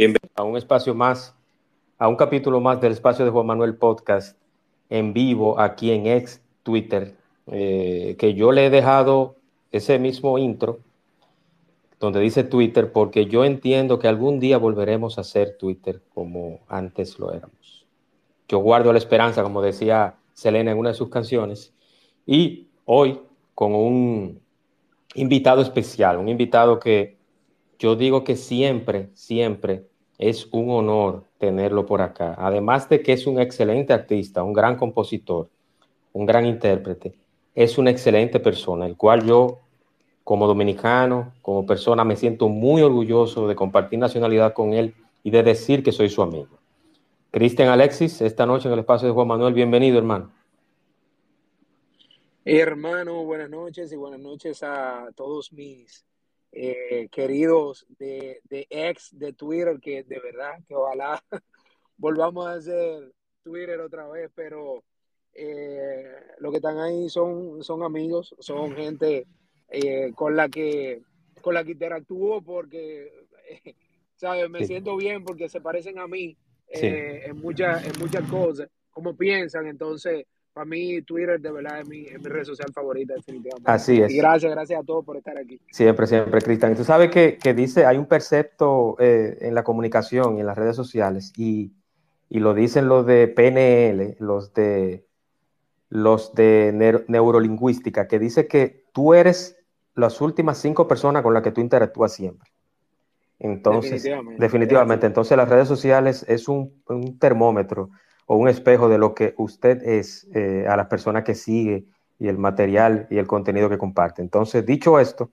bienvenido a un espacio más, a un capítulo más del espacio de Juan Manuel Podcast en vivo aquí en ex Twitter, eh, que yo le he dejado ese mismo intro donde dice Twitter porque yo entiendo que algún día volveremos a ser Twitter como antes lo éramos. Yo guardo la esperanza, como decía Selena en una de sus canciones, y hoy con un invitado especial, un invitado que yo digo que siempre, siempre es un honor tenerlo por acá. Además de que es un excelente artista, un gran compositor, un gran intérprete, es una excelente persona, el cual yo como dominicano, como persona, me siento muy orgulloso de compartir nacionalidad con él y de decir que soy su amigo. Cristian Alexis, esta noche en el espacio de Juan Manuel, bienvenido hermano. Hermano, buenas noches y buenas noches a todos mis eh, queridos de, de ex de Twitter, que de verdad que ojalá volvamos a hacer Twitter otra vez, pero eh, lo que están ahí son, son amigos, son gente eh, con la que con la que interactúo porque ¿sabes? me siento bien porque se parecen a mí en muchas en muchas cosas, como piensan, entonces para mí Twitter de verdad es mi, red social favorita definitivamente. Así es. Y gracias, gracias a todos por estar aquí. Siempre, siempre, Cristian. Tú sabes que, que, dice, hay un percepto eh, en la comunicación y en las redes sociales y, y, lo dicen los de PNL, los de los de neurolingüística, que dice que tú eres las últimas cinco personas con las que tú interactúas siempre. Entonces, definitivamente, definitivamente entonces las redes sociales es un, un termómetro o un espejo de lo que usted es eh, a las personas que sigue y el material y el contenido que comparte. Entonces, dicho esto,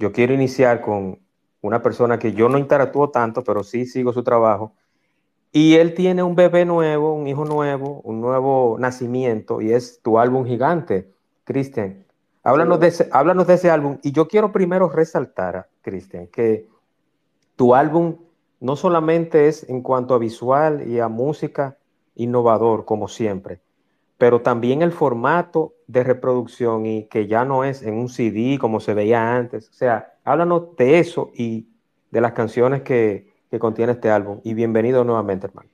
yo quiero iniciar con una persona que yo no interactúo tanto, pero sí sigo su trabajo. Y él tiene un bebé nuevo, un hijo nuevo, un nuevo nacimiento, y es tu álbum gigante, Cristian. Háblanos, de ese, háblanos de ese álbum. Y yo quiero primero resaltar, Cristian, que tu álbum no solamente es en cuanto a visual y a música, innovador, como siempre, pero también el formato de reproducción y que ya no es en un CD como se veía antes. O sea, háblanos de eso y de las canciones que, que contiene este álbum. Y bienvenido nuevamente, hermano.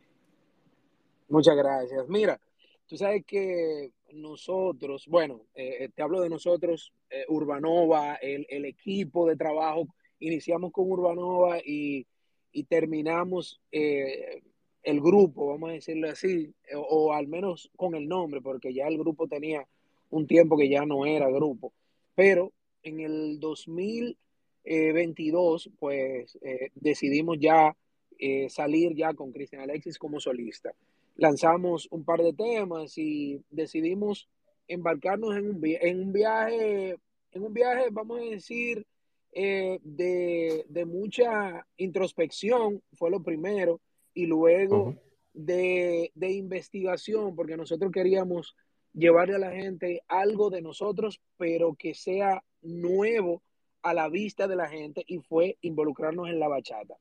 Muchas gracias. Mira, tú sabes que nosotros, bueno, eh, te hablo de nosotros, eh, Urbanova, el, equipo de trabajo, iniciamos con Urbanova y, y terminamos eh, el grupo, vamos a decirlo así, o, al menos con el nombre, porque ya el grupo tenía un tiempo que ya no era grupo. Pero en el 2022, pues eh, decidimos ya eh, salir ya con Cristian Alexis como solista. Lanzamos un par de temas y decidimos embarcarnos en un, en un viaje, en un viaje, vamos a decir, eh, de, de mucha introspección, fue lo primero y luego de, investigación, porque nosotros queríamos llevarle a la gente algo de nosotros, pero que sea nuevo a la vista de la gente y fue involucrarnos en la bachata.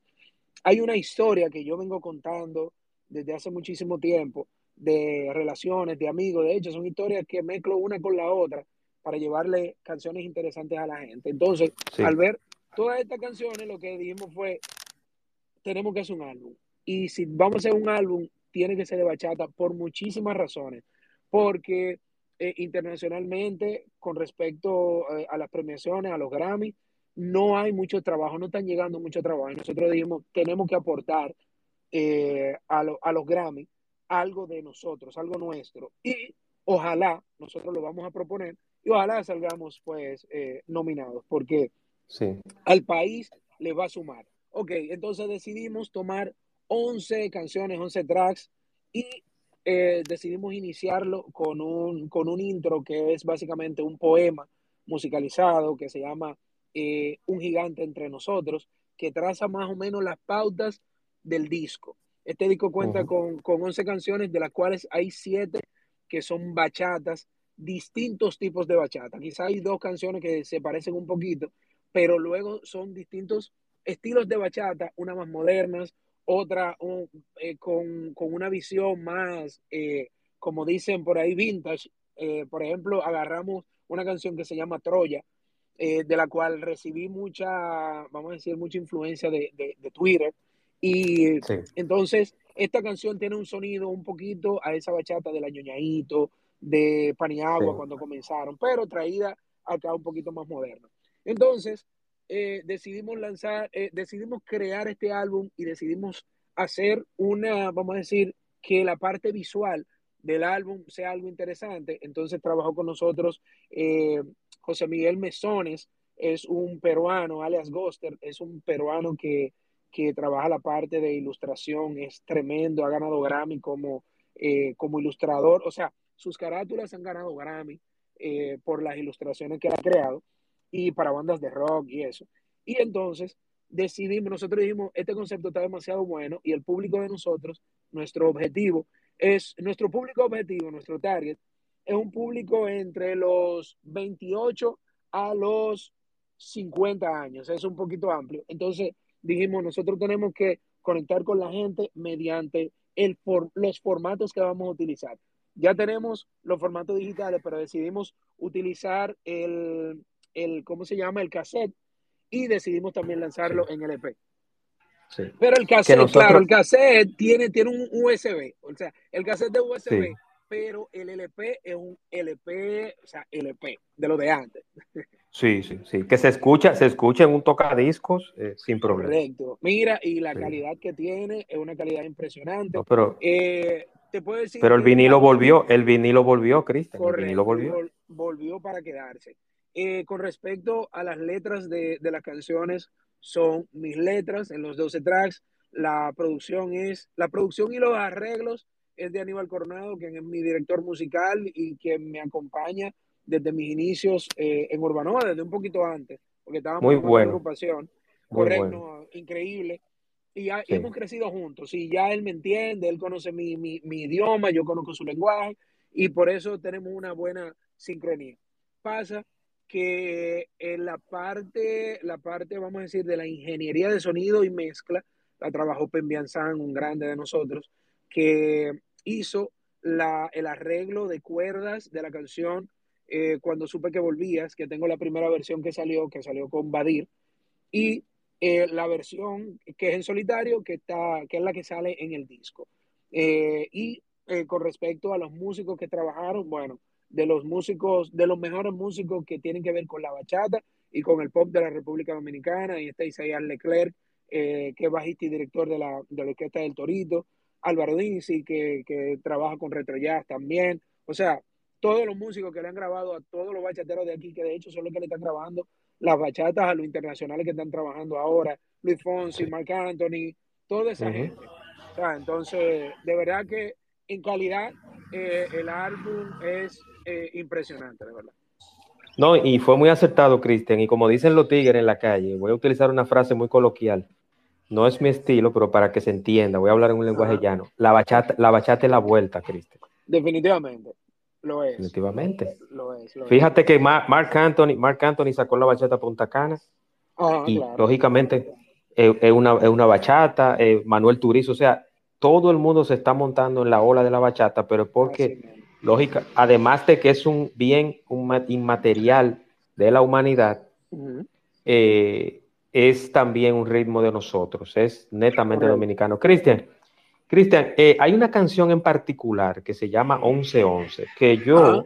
Hay una historia que yo vengo contando desde hace muchísimo tiempo de relaciones, de amigos, de hecho son historias que mezclo una con la otra para llevarle canciones interesantes a la gente. Entonces, al ver todas estas canciones, lo que dijimos fue, tenemos que hacer un álbum. Y si vamos a hacer un álbum, tiene que ser de bachata por muchísimas razones. Porque eh, internacionalmente, con respecto eh, a las premiaciones, a los Grammy, no hay mucho trabajo, no están llegando mucho trabajo. Y nosotros dijimos, tenemos que aportar eh, a, a los Grammy algo de nosotros, algo nuestro. Y ojalá nosotros lo vamos a proponer y ojalá salgamos pues nominados, porque sí. al país le va a sumar. Ok, entonces decidimos tomar 11 canciones, 11 tracks y eh, decidimos iniciarlo con un, con un intro que es básicamente un poema musicalizado que se llama eh, Un gigante entre nosotros, que traza más o menos las pautas del disco. Este disco cuenta con, con 11 canciones, de las cuales hay 7 que son bachatas, distintos tipos de bachata. Quizá hay dos canciones que se parecen un poquito, pero luego son distintos estilos de bachata, unas más modernas, otra eh, con, una visión más, eh, como dicen por ahí, vintage. Eh, por ejemplo, agarramos una canción que se llama Troya, de la cual recibí mucha, vamos a decir, mucha influencia de, Twitter. Y entonces, esta canción tiene un sonido un poquito a esa bachata del añoñadito, de Paniagua cuando comenzaron, pero traída acá un poquito más moderna. Entonces, eh, decidimos lanzar, eh, decidimos crear este álbum y decidimos hacer una, vamos a decir, que la parte visual del álbum sea algo interesante. Entonces trabajó con nosotros eh, José Miguel Mesones, es un peruano, alias Goster, es un peruano que, que, trabaja la parte de ilustración, es tremendo, ha ganado Grammy como, como ilustrador, o sea, sus carátulas han ganado Grammy por las ilustraciones que ha creado y para bandas de rock y eso. Y entonces decidimos, nosotros dijimos, este concepto está demasiado bueno y el público de nosotros, nuestro objetivo es, nuestro público objetivo, nuestro target, es un público entre los 28 a los 50 años, es un poquito amplio. Entonces dijimos, nosotros tenemos que conectar con la gente mediante el los formatos que vamos a utilizar. Ya tenemos los formatos digitales, pero decidimos utilizar el, el, ¿cómo se llama? El cassette y decidimos también lanzarlo en LP. Sí. Pero el cassette, claro, el cassette tiene, tiene un USB, o sea, el cassette de USB, pero el LP es un LP, o sea, LP, de lo de antes. Sí, sí, sí, que se escucha, se escucha en un tocadiscos eh, sin problema. Correcto. Mira, y la calidad que tiene es una calidad impresionante. pero, eh, te puedo decir pero el vinilo volvió, el vinilo volvió, Cristian. El vinilo volvió. Volvió para quedarse. Eh, con respecto a las letras de, las canciones, son mis letras en los 12 tracks. La producción es, la producción y los arreglos es de Aníbal Coronado, quien es mi director musical y quien me acompaña desde mis inicios eh, en Urbanoa, desde un poquito antes, porque estábamos Muy en bueno. agrupación. Correcto, increíble. Y, ya, hemos crecido juntos. Y ya él me entiende, él conoce mi, mi, mi idioma, yo conozco su lenguaje, y por eso tenemos una buena sincronía. Pasa que en la parte, la parte, vamos a decir, de la ingeniería de sonido y mezcla, la trabajó Pembian San, un grande de nosotros, que hizo la, el arreglo de cuerdas de la canción eh, Cuando supe que volvías, que tengo la primera versión que salió, que salió con Badir, y eh, la versión que es en solitario, que, está, que es la que sale en el disco. Eh, y con respecto a los músicos que trabajaron, bueno, de los músicos, de los mejores músicos que tienen que ver con la bachata y con el pop de la República Dominicana. Y está Isaías Leclerc, eh, que es bajista y director de la, de la Orquesta del Torito. Álvaro Dinsi, que, que trabaja con Retro Jazz también. O sea, todos los músicos que le han grabado a todos los bachateros de aquí, que de hecho son los que le están grabando las bachatas a los internacionales que están trabajando ahora, Luis Fonsi, Mark Anthony, toda esa gente. O sea, entonces, de verdad que en calidad eh, el álbum es eh, impresionante, de verdad. No, y fue muy acertado, Cristian. Y como dicen los tigres en la calle, voy a utilizar una frase muy coloquial. No es mi estilo, pero para que se entienda, voy a hablar en un lenguaje llano. La bachata, la bachata es la vuelta, Cristian. Definitivamente. Lo es. Definitivamente. Lo es, Fíjate que Mark Anthony, Mark Anthony sacó la bachata Punta Cana. y lógicamente es, una, es una bachata, Manuel Turizo, o sea, todo el mundo se está montando en la ola de la bachata, pero porque, lógica, además de que es un bien inmaterial de la humanidad, eh, es también un ritmo de nosotros, es netamente dominicano. Cristian, Cristian, eh, hay una canción en particular que se llama 1111, que yo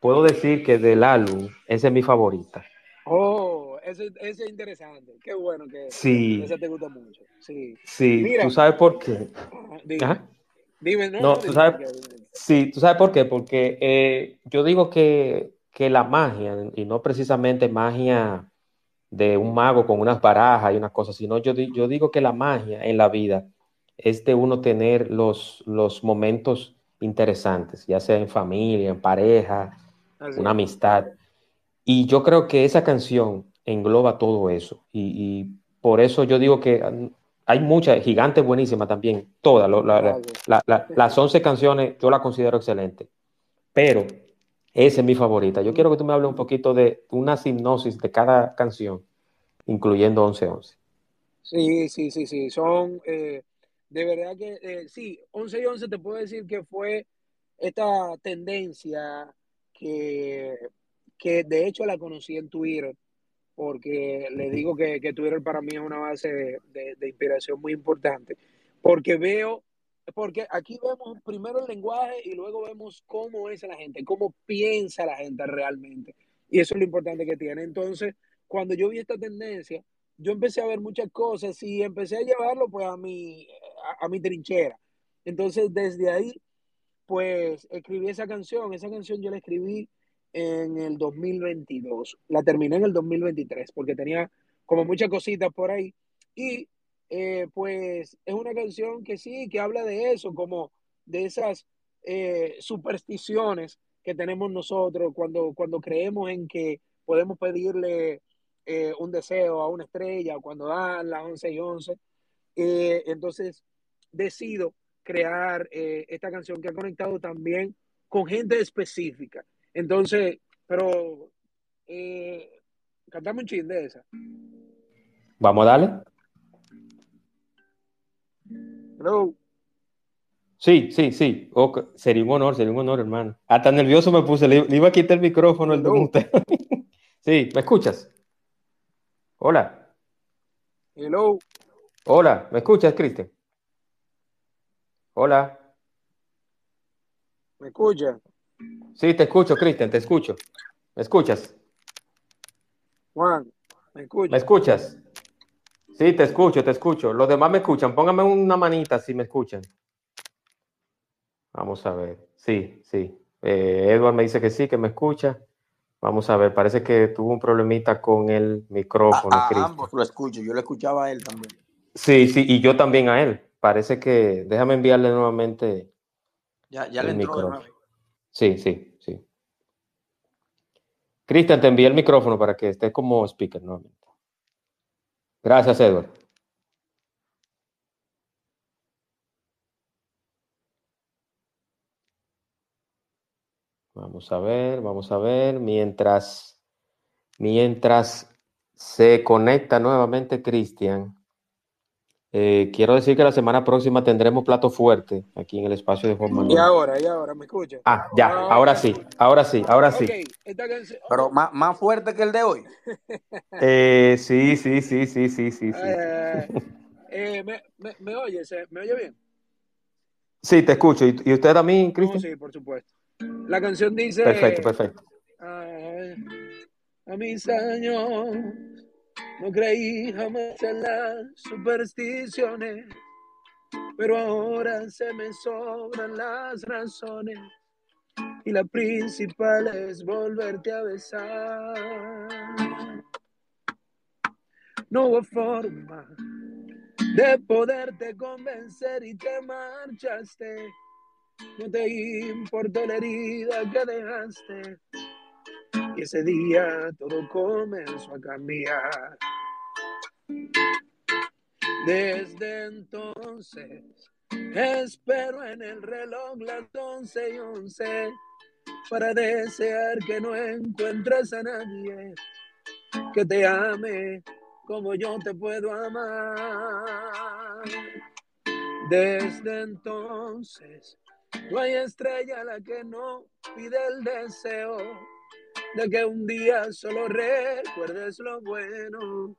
puedo decir que del álbum, esa es mi favorita. Oh, ese, es interesante. Qué bueno que sí. ese te gusta mucho. Sí, sí tú sabes por qué. dime. no, tú sabes, sí, tú sabes por qué. Porque eh, yo digo que, que la magia, y no precisamente magia de un mago con unas barajas y unas cosas, sino yo, yo digo que la magia en la vida es de uno tener los, los momentos interesantes, ya sea en familia, en pareja, una amistad. Y yo creo que esa canción engloba todo eso. Y, por eso yo digo que hay muchas, gigantes buenísimas también, todas. las 11 canciones yo las considero excelentes. Pero esa es mi favorita. Yo quiero que tú me hables un poquito de una hipnosis de cada canción, incluyendo 11-11. Sí, sí, sí, sí. Son, eh, de verdad que, eh, sí, 11 y 11 te puedo decir que fue esta tendencia que, que de hecho la conocí en Twitter porque le digo que, que, Twitter para mí es una base de, de, inspiración muy importante, porque veo, porque aquí vemos primero el lenguaje y luego vemos cómo es la gente, cómo piensa la gente realmente. Y eso es lo importante que tiene. Entonces, cuando yo vi esta tendencia, yo empecé a ver muchas cosas y empecé a llevarlo pues a mi, a, a mi trinchera. Entonces, desde ahí, pues escribí esa canción. Esa canción yo la escribí en el 2022. La terminé en el 2023 porque tenía como muchas cositas por ahí. Y eh, pues es una canción que sí, que habla de eso, como de esas eh, supersticiones que tenemos nosotros cuando, cuando creemos en que podemos pedirle eh, un deseo a una estrella cuando dan las 11 y 11. entonces decido crear esta canción que ha conectado también con gente específica. Entonces, pero eh, cantame un chin de esa. Vamos a darle. Hello. Sí, sí, sí. sería un honor, sería un honor, hermano. Hasta nervioso me puse, le, iba a quitar el micrófono el usted. sí, ¿me escuchas? Hola. Hello. Hola, ¿me escuchas, Cristian? Hola. ¿Me escuchas? Sí, te escucho, Cristian, te escucho. ¿Me escuchas? Juan, ¿me escuchas? ¿Me escuchas? Sí, te escucho, te escucho. Los demás me escuchan. Póngame una manita si me escuchan. Vamos a ver. Sí, sí. Eh, Edward me dice que sí, que me escucha. Vamos a ver, parece que tuvo un problemita con el micrófono. A, ambos lo escucho, yo lo escuchaba a él también. Sí, sí, y yo también a él. Parece que, déjame enviarle nuevamente. Ya, ya le entró Sí, sí, sí. Cristian, te envié el micrófono para que estés como speaker nuevamente. Gracias, Edward. Vamos a ver, vamos a ver. Mientras, mientras se conecta nuevamente Cristian, eh, quiero decir que la semana próxima tendremos plato fuerte aquí en el espacio de Juan Manuel. Y ahora, y ahora, ¿me escucha? Ah, ya, ahora sí, ahora sí, ahora sí. Pero más, más, fuerte que el de hoy. Eh, sí, sí, sí, sí, sí, sí. sí. Eh, ¿me, me, me, oye, ¿Me oye bien? Sí, te escucho. ¿Y, usted también, Cristian? sí, por supuesto. La canción dice... Perfecto, perfecto. a mis años no creí jamás en las supersticiones, pero ahora se me sobran las razones y la principal es volverte a besar. No hubo forma de poderte convencer y te marchaste. No te importó la herida que dejaste y ese día todo comenzó a cambiar. Desde entonces espero en el reloj las once y once para desear que no encuentres a nadie que te ame como yo te puedo amar. Desde entonces no hay estrella a la que no pide el deseo de que un día solo recuerdes lo bueno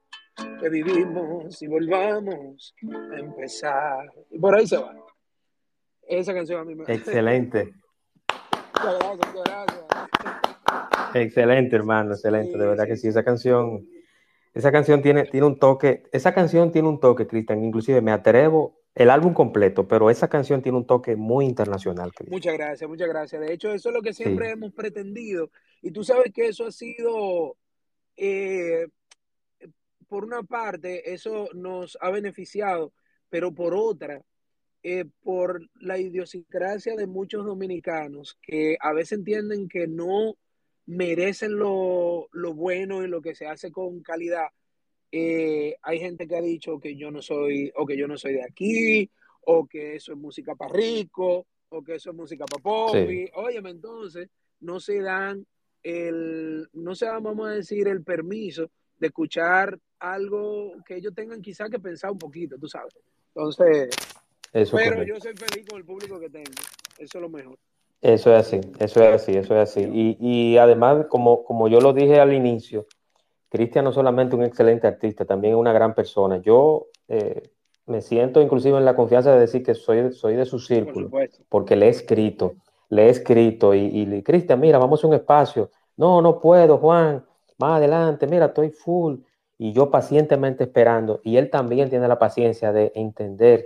que vivimos y volvamos a empezar. Y por ahí se va. Esa canción a mí me... Excelente. muchas gracias, muchas gracias. Excelente, hermano, excelente. de verdad que sí, esa canción, esa canción tiene, tiene un toque, esa canción tiene un toque, Cristian, inclusive me atrevo el álbum completo, pero esa canción tiene un toque muy internacional. Muchas gracias, muchas gracias. De hecho, eso es lo que siempre hemos pretendido. Y tú sabes que eso ha sido, eh, por una parte, eso nos ha beneficiado, pero por otra, eh, por la idiosincrasia de muchos dominicanos que a veces entienden que no merecen lo, lo bueno y lo que se hace con calidad Eh, hay gente que ha dicho que yo no soy, o que yo no soy de aquí, o que eso es música para rico, o que eso es música para pobre. Óyeme, entonces, no se dan el, no se vamos a decir, el permiso de escuchar algo que ellos tengan quizá que pensar un poquito, tú sabes. Entonces, pero yo soy feliz con el público que tengo. Eso es lo mejor. Eso es así, eso es así, eso es así. Y, y además, como, como yo lo dije al inicio, Cristian no solamente un excelente artista, también una gran persona. Yo eh, me siento inclusive en la confianza de decir que soy, soy de su círculo, porque le he escrito, le he escrito y, y Cristian, mira, vamos a un espacio. No, no puedo, Juan, más adelante, mira, estoy full. Y yo pacientemente esperando, y él también tiene la paciencia de entender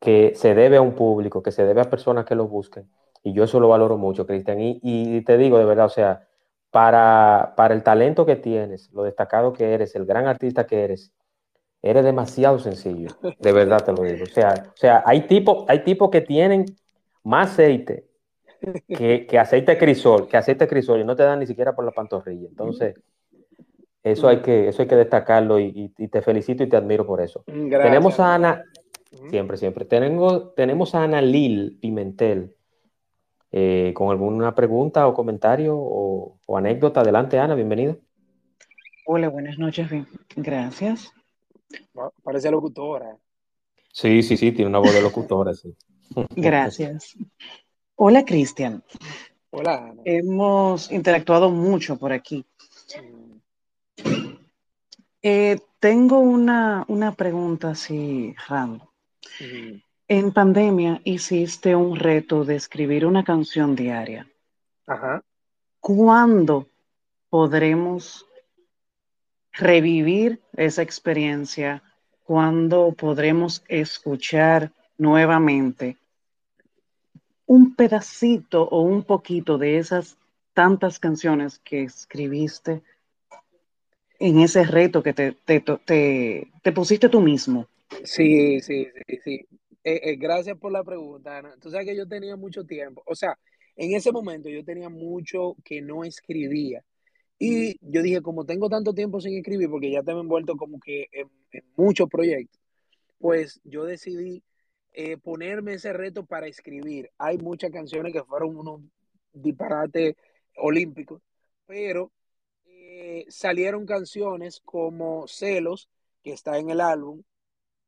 que se debe a un público, que se debe a personas que lo busquen. Y yo eso lo valoro mucho, Cristian. Y, te digo de verdad, o sea, para, para el talento que tienes, lo destacado que eres, el gran artista que eres, eres demasiado sencillo. De verdad te lo digo. O sea, o sea hay tipos hay tipos que tienen más aceite que, que aceite crisol, que aceite crisol y no te dan ni siquiera por la pantorrilla. Entonces, eso hay que, eso hay que destacarlo y, y, te felicito y te admiro por eso. Tenemos a Ana, siempre, siempre. Tenemos, tenemos a Ana Lil Pimentel eh, con alguna pregunta o comentario o, anécdota. Adelante, Ana, bienvenida. Hola, buenas noches, gracias. Parece locutora. Sí, sí, sí, tiene una voz de locutora, sí. Gracias. Hola, Cristian. Hola. Ana. Hemos interactuado mucho por aquí. Eh, tengo una, una, pregunta así random. En pandemia hiciste un reto de escribir una canción diaria. Ajá. ¿Cuándo podremos revivir esa experiencia? ¿Cuándo podremos escuchar nuevamente un pedacito o un poquito de esas tantas canciones que escribiste en ese reto que te, te, te, te pusiste tú mismo? Sí, sí, sí, sí. Eh, eh, gracias por la pregunta, Ana. Tú sabes que yo tenía mucho tiempo, o sea, en ese momento yo tenía mucho que no escribía. Y yo dije, como tengo tanto tiempo sin escribir, porque ya te he envuelto como que en, muchos proyectos, pues yo decidí eh, ponerme ese reto para escribir. Hay muchas canciones que fueron unos disparates olímpicos, pero salieron canciones como Celos, que está en el álbum.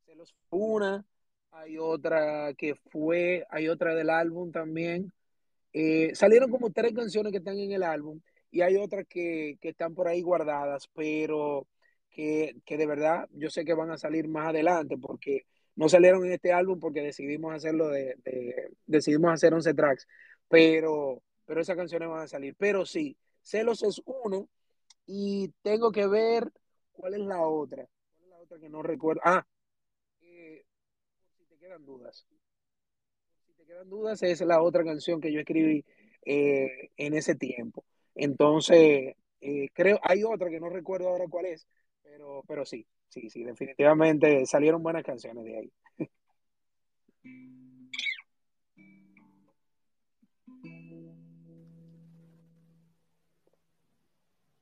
Celos una, hay otra que fue, hay otra del álbum también. Eh, salieron como tres canciones que están en el álbum y hay otras que, están por ahí guardadas, pero que, de verdad yo sé que van a salir más adelante porque no salieron en este álbum porque decidimos hacerlo de, decidimos hacer 11 tracks, pero, pero esas canciones van a salir. Pero sí, Celos es uno y tengo que ver cuál es la otra. ¿Cuál es la otra que no recuerdo? Ah, quedan dudas. Si te quedan dudas, es la otra canción que yo escribí eh, en ese tiempo. Entonces, eh, creo, hay otra que no recuerdo ahora cuál es, pero, pero sí, sí, sí, definitivamente salieron buenas canciones de ahí.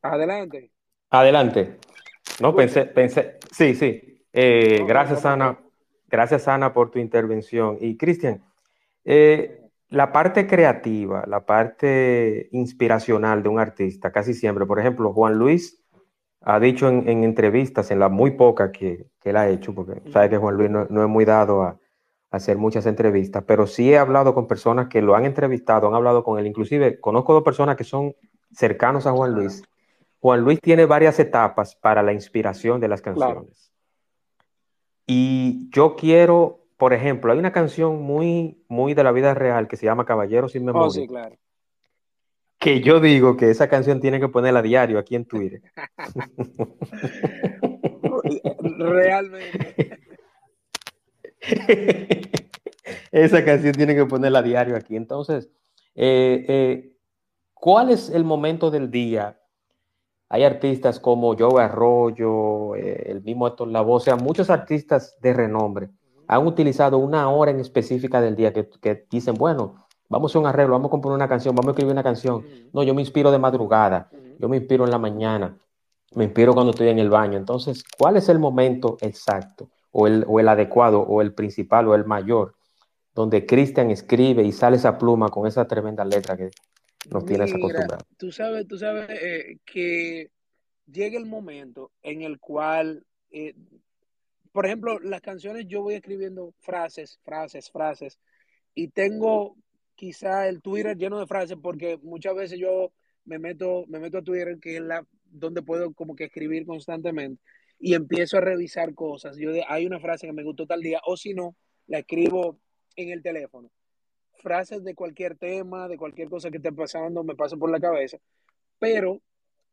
Adelante. Adelante. No, pensé, pensé, sí, sí. Eh, gracias, Ana. Gracias, Ana, por tu intervención. Y Cristian, eh, la parte creativa, la parte inspiracional de un artista, casi siempre, por ejemplo, Juan Luis ha dicho en, entrevistas, en la muy poca que, él ha hecho, porque sabe que Juan Luis no, es muy dado a, hacer muchas entrevistas, pero sí he hablado con personas que lo han entrevistado, han hablado con él, inclusive conozco dos personas que son cercanos a Juan Luis. Juan Luis tiene varias etapas para la inspiración de las canciones. Y yo quiero, por ejemplo, hay una canción muy, muy de la vida real que se llama Caballeros sin oh, Memoria. sí, claro. Que yo digo que esa canción tiene que ponerla a diario aquí en Twitter. Realmente. esa canción tiene que ponerla a diario aquí. Entonces, eh, eh, ¿cuál es el momento del día hay artistas como Joe Arroyo, eh, el mismo Héctor Lavoe, o sea, muchos artistas de renombre han utilizado una hora en específica del día que, dicen, bueno, vamos a hacer un arreglo, vamos a componer una canción, vamos a escribir una canción. No, yo me inspiro de madrugada, yo me inspiro en la mañana. me inspiro cuando estoy en el baño. Entonces, ¿cuál es el momento exacto o el, o el adecuado o el principal o el mayor donde Cristian escribe y sale esa pluma con esa tremenda letra que nos tienes acostumbrados? Tú sabes, tú sabes eh, que llega el momento en el cual, eh, por ejemplo, las canciones yo voy escribiendo frases, frases, frases, y tengo quizá el Twitter lleno de frases porque muchas veces yo me meto, me meto a Twitter, que es la donde puedo como que escribir constantemente, y empiezo a revisar cosas. Yo hay una frase que me gustó tal día, o si no, la escribo en el teléfono. Frases de cualquier tema, de cualquier cosa que esté pasando, me pasan por la cabeza. Pero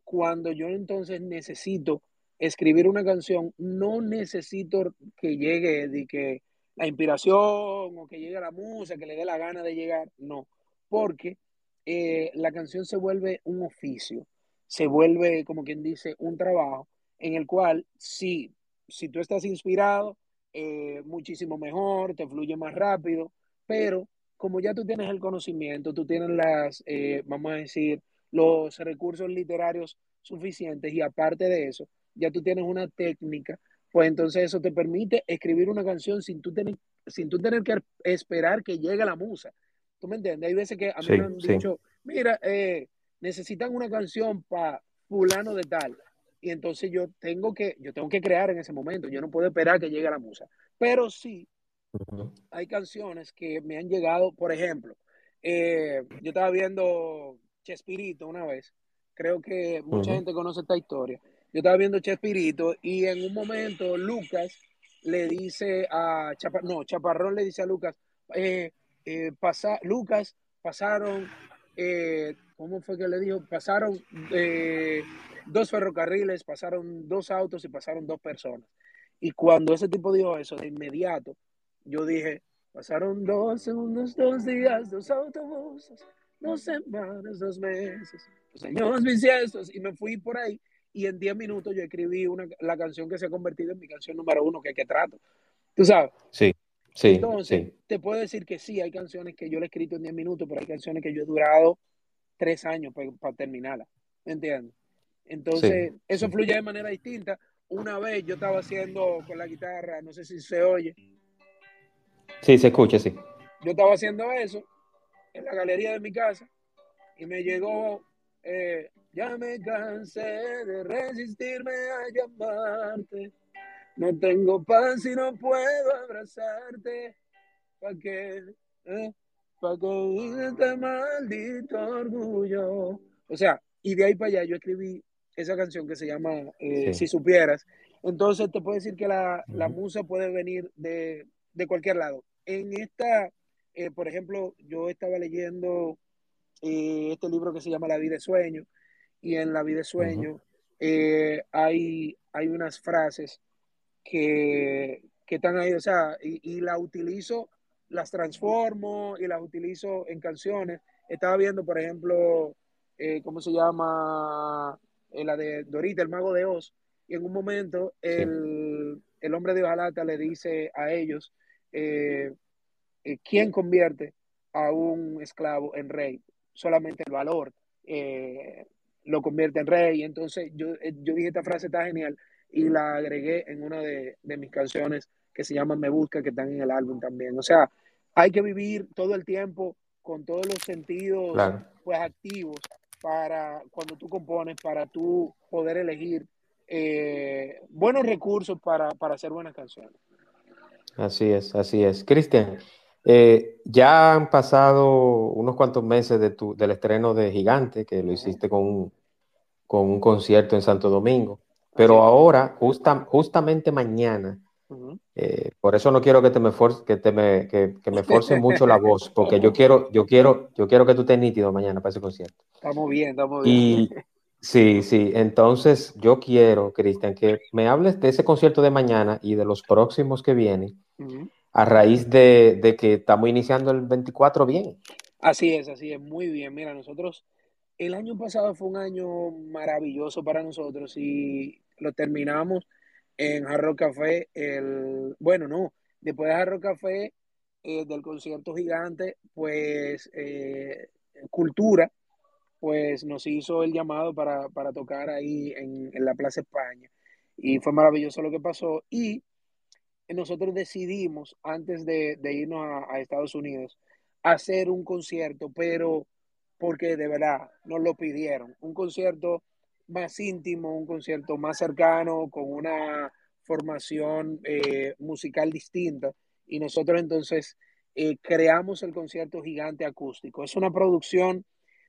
cuando yo entonces necesito escribir una canción, no necesito que llegue de que la inspiración o que llegue la música, que le dé la gana de llegar, no, porque eh, la canción se vuelve un oficio, se vuelve, como quien dice, un trabajo en el cual si, tú estás inspirado, eh, muchísimo mejor, te fluye más rápido, pero como ya tú tienes el conocimiento, tú tienes las, eh, vamos a decir, los recursos literarios suficientes y aparte de eso, ya tú tienes una técnica, pues entonces eso te permite escribir una canción sin tú tener, sin tú tener que esperar que llegue la musa. ¿Tú me entiendes? Hay veces que a mí me han dicho, mira, eh, necesitan una canción para fulano de tal. Y entonces yo tengo que, yo tengo que crear en ese momento. Yo no puedo esperar que llegue la musa. Pero sí, hay canciones que me han llegado, por ejemplo, eh, yo estaba viendo Chespirito una vez, creo que mucha gente conoce esta historia. Yo estaba viendo Chespirito y en un momento Lucas le dice a Chaparrón, no, Chaparrón le dice a Lucas, eh, eh, pasa, Lucas, pasaron, eh, ¿cómo fue que le dijo? Pasaron dos ferrocarriles, pasaron dos autos y pasaron dos personas. Y cuando ese tipo dijo eso, de inmediato, yo dije, pasaron dos segundos, dos días, dos autobuses, dos semanas, dos meses, dos años bisiestos, y me fui por ahí. Y en diez minutos yo escribí una, la canción que se ha convertido en mi canción número uno, que es que trato. ¿Tú sabes? Sí, sí. Entonces, te puedo decir que sí, hay canciones que yo le he escrito en diez minutos, pero hay canciones que yo he durado tres años para, terminarla. ¿Me entiendes? Entonces, eso fluye de manera distinta. Una vez yo estaba haciendo con la guitarra, no sé si se oye. Sí, se escucha, sí. Yo estaba haciendo eso en la galería de mi casa y me llegó, eh, ya me cansé de resistirme a llamarte. No tengo paz y no puedo abrazarte. ¿Para qué? ¿Eh? ¿Para qué este maldito orgullo? O sea, y de ahí para allá yo escribí esa canción que se llama eh, Si supieras. Entonces te puedo decir que la, la musa puede venir de, de cualquier lado. En esta eh, por ejemplo, yo estaba leyendo eh, este libro que se llama La vida de sueño, y en La vida de sueño eh, hay, hay unas frases que, están ahí, o sea, y, las utilizo, las transformo y las utilizo en canciones. Estaba viendo, por ejemplo, ¿cómo se llama? la de Dorita, el mago de Oz, y en un momento el, el hombre de Ojalata le dice a ellos, eh, ¿quién convierte a un esclavo en rey? Solamente el valor eh, lo convierte en rey. Entonces yo, eh, yo dije esta frase está genial y la agregué en una de, mis canciones que se llama Me Busca, que están en el álbum también. O sea, hay que vivir todo el tiempo con todos los sentidos pues activos para cuando tú compones, para tú poder elegir buenos recursos para, para hacer buenas canciones. Así es, así es. Cristian, eh, ya han pasado unos cuantos meses de tu, del estreno de Gigante, que lo hiciste con un, con un concierto en Santo Domingo, pero ahora, justamente mañana, eh, por eso no quiero que te me force, que te me, que, me force mucho la voz, porque yo quiero, yo quiero, yo quiero que tú estés nítido mañana para ese concierto. Estamos bien, estamos bien. Y sí, sí, entonces yo quiero, Cristian, que me hables de ese concierto de mañana y de los próximos que vienen a raíz de, que estamos iniciando el 24 bien. Así es, así es, muy bien. Mira, nosotros, el año pasado fue un año maravilloso para nosotros y lo terminamos en Jarro Café, el, bueno, no, después de Jarro Café, eh, del concierto gigante, pues eh, Cultura, pues nos hizo el llamado para, tocar ahí en, la Plaza España. Y fue maravilloso lo que pasó. Y nosotros decidimos, antes de, irnos a, Estados Unidos, hacer un concierto, pero porque de verdad nos lo pidieron. Un concierto más íntimo, un concierto más cercano, con una formación eh, musical distinta. Y nosotros entonces eh, creamos el concierto gigante acústico. Es una producción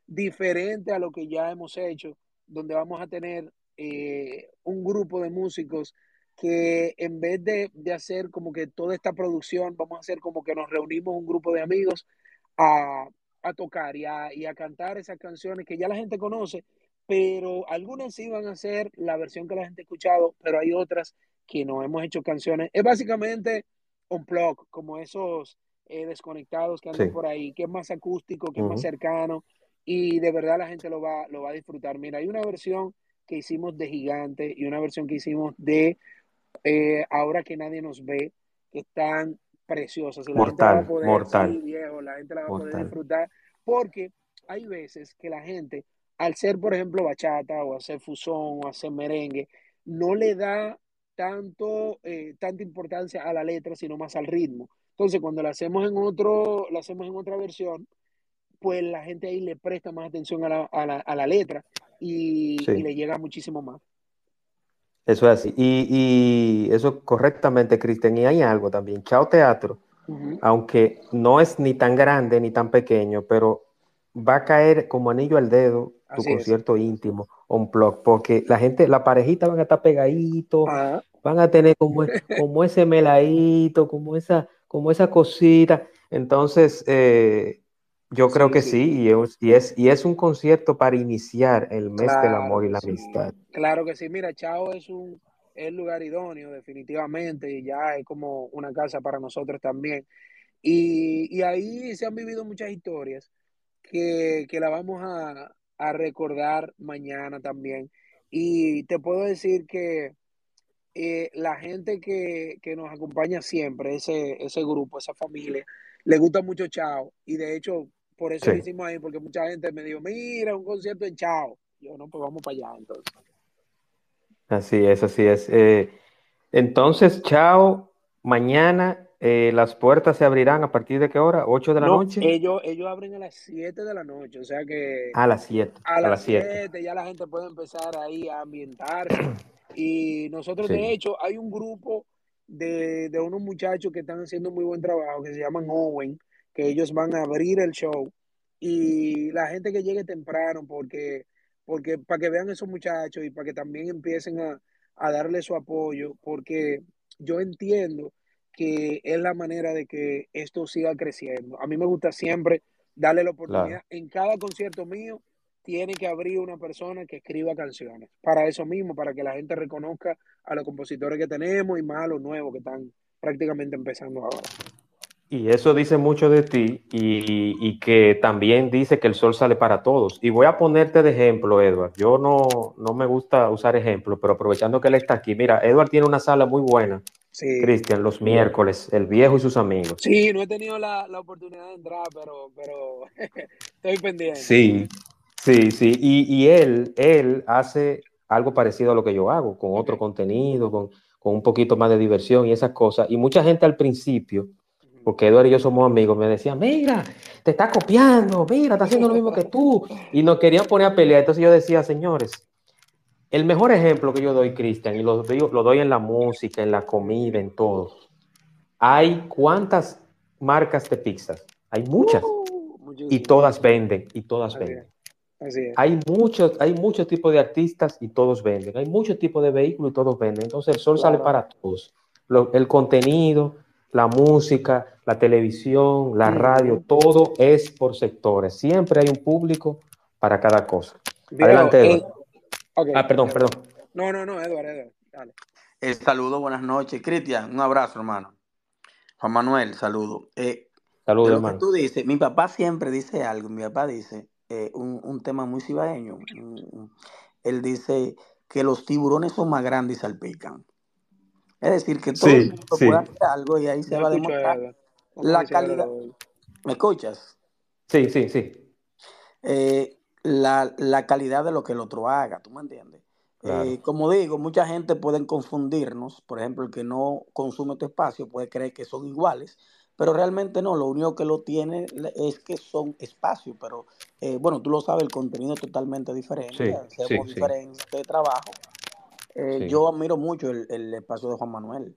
diferente a lo que ya hemos hecho, donde vamos a tener eh, un grupo de músicos que en vez de, hacer como que toda esta producción, vamos a hacer como que nos reunimos un grupo de amigos a, tocar y a, y a, cantar esas canciones que ya la gente conoce, pero algunas sí van a ser la versión que la gente ha escuchado, pero hay otras que no hemos hecho canciones. Es básicamente un blog, como esos eh, desconectados que andan por ahí, que es más acústico, que es más cercano, y de verdad la gente lo va, lo va a disfrutar. Mira, hay una versión que hicimos de Gigante y una versión que hicimos de eh, Ahora que nadie nos ve, que están preciosas. la gente va a poder, mortal. viejo, la gente la va a poder disfrutar, porque hay veces que la gente, al ser, por ejemplo, bachata o hacer fusón o hacer merengue, no le da tanto, eh, tanta importancia a la letra, sino más al ritmo. Entonces, cuando la hacemos en otro, la hacemos en otra versión, pues la gente ahí le presta más atención a la, a la, a la letra y, le llega muchísimo más. Eso es así. Y, eso correctamente, Cristian. Y hay algo también. Chao Teatro, aunque no es ni tan grande ni tan pequeño, pero va a caer como anillo al dedo tu concierto íntimo, un blog, porque la gente, la parejita van a estar pegadito, van a tener como, como ese meladito, como esa, como esa cosita. Entonces, eh, yo creo que sí, y, es, y, es, y es un concierto para iniciar el mes del amor y la amistad. Claro que sí, mira, Chao es un es lugar idóneo, definitivamente, y ya es como una casa para nosotros también. Y, ahí se han vivido muchas historias que, que la vamos a, a, recordar mañana también. Y te puedo decir que eh, la gente que, que, nos acompaña siempre, ese, ese grupo, esa familia, le gusta mucho Chao. Y de hecho, por eso lo hicimos ahí, porque mucha gente me dijo, mira, un concierto en Chao. Yo, no, pues vamos para allá entonces. Así es, así es. Eh, entonces, Chao, mañana eh, las puertas se abrirán a partir de qué hora? ¿8 de la noche? Ellos, ellos abren a las 7 de la noche, o sea que... A las 7. A, las 7 ya la gente puede empezar ahí a ambientarse. y nosotros, de hecho, hay un grupo de, de unos muchachos que están haciendo muy buen trabajo, que se llaman Owen, que ellos van a abrir el show y la gente que llegue temprano, porque, porque para que vean esos muchachos y para que también empiecen a, darle su apoyo, porque yo entiendo que es la manera de que esto siga creciendo. A mí me gusta siempre darle la oportunidad. En cada concierto mío tiene que abrir una persona que escriba canciones. Para eso mismo, para que la gente reconozca a los compositores que tenemos y más a los nuevos que están prácticamente empezando ahora. Y eso dice mucho de ti y, que también dice que el sol sale para todos. Y voy a ponerte de ejemplo, Edward. Yo no, no me gusta usar ejemplos, pero aprovechando que él está aquí, mira, Edward tiene una sala muy buena. Sí. Cristian, los miércoles, el viejo y sus amigos. Sí, no he tenido la, oportunidad de entrar, pero, pero estoy pendiente. Sí, sí, sí. Y, y, él, él hace algo parecido a lo que yo hago, con otro contenido, con, con un poquito más de diversión y esas cosas. Y mucha gente al principio porque Eduardo y yo somos amigos, me decían, mira, te está copiando, mira, está haciendo lo mismo que tú. Y nos querían poner a pelear. Entonces yo decía, señores, el mejor ejemplo que yo doy, Cristian, y lo, lo doy en la música, en la comida, en todo. Hay cuántas marcas de pizzas? Hay muchas. Uh, y todas venden, y todas venden. Hay muchos, hay muchos tipos de artistas y todos venden. Hay muchos tipos de vehículos y todos venden. Entonces el sol sale para todos. el contenido, la música, la televisión, la radio, todo es por sectores. Siempre hay un público para cada cosa. Adelante, eh, Eduardo. ah, perdón, perdón. No, no, no, Eduardo, Eduardo. Dale. El saludo, buenas noches. Cristian, un abrazo, hermano. Juan Manuel, saludo. Eh, saludo, hermano. tú dices, mi papá siempre dice algo. Mi papá dice eh, un, tema muy cibaeño. Él dice que los tiburones son más grandes y salpican. Es decir, que todo el mundo puede hacer algo y ahí se va a demostrar la calidad. ¿Me escuchas? Sí, sí, sí. Eh, la, la, calidad de lo que el otro haga, ¿tú me entiendes? Claro. Eh, como digo, mucha gente puede confundirnos, por ejemplo, el que no consume tu espacio puede creer que son iguales, pero realmente no, lo único que lo tiene es que son espacios, pero eh, bueno, tú lo sabes, el contenido es totalmente diferente, sí, hacemos sí, diferente sí. trabajo. Eh, yo admiro mucho el, el, espacio de Juan Manuel.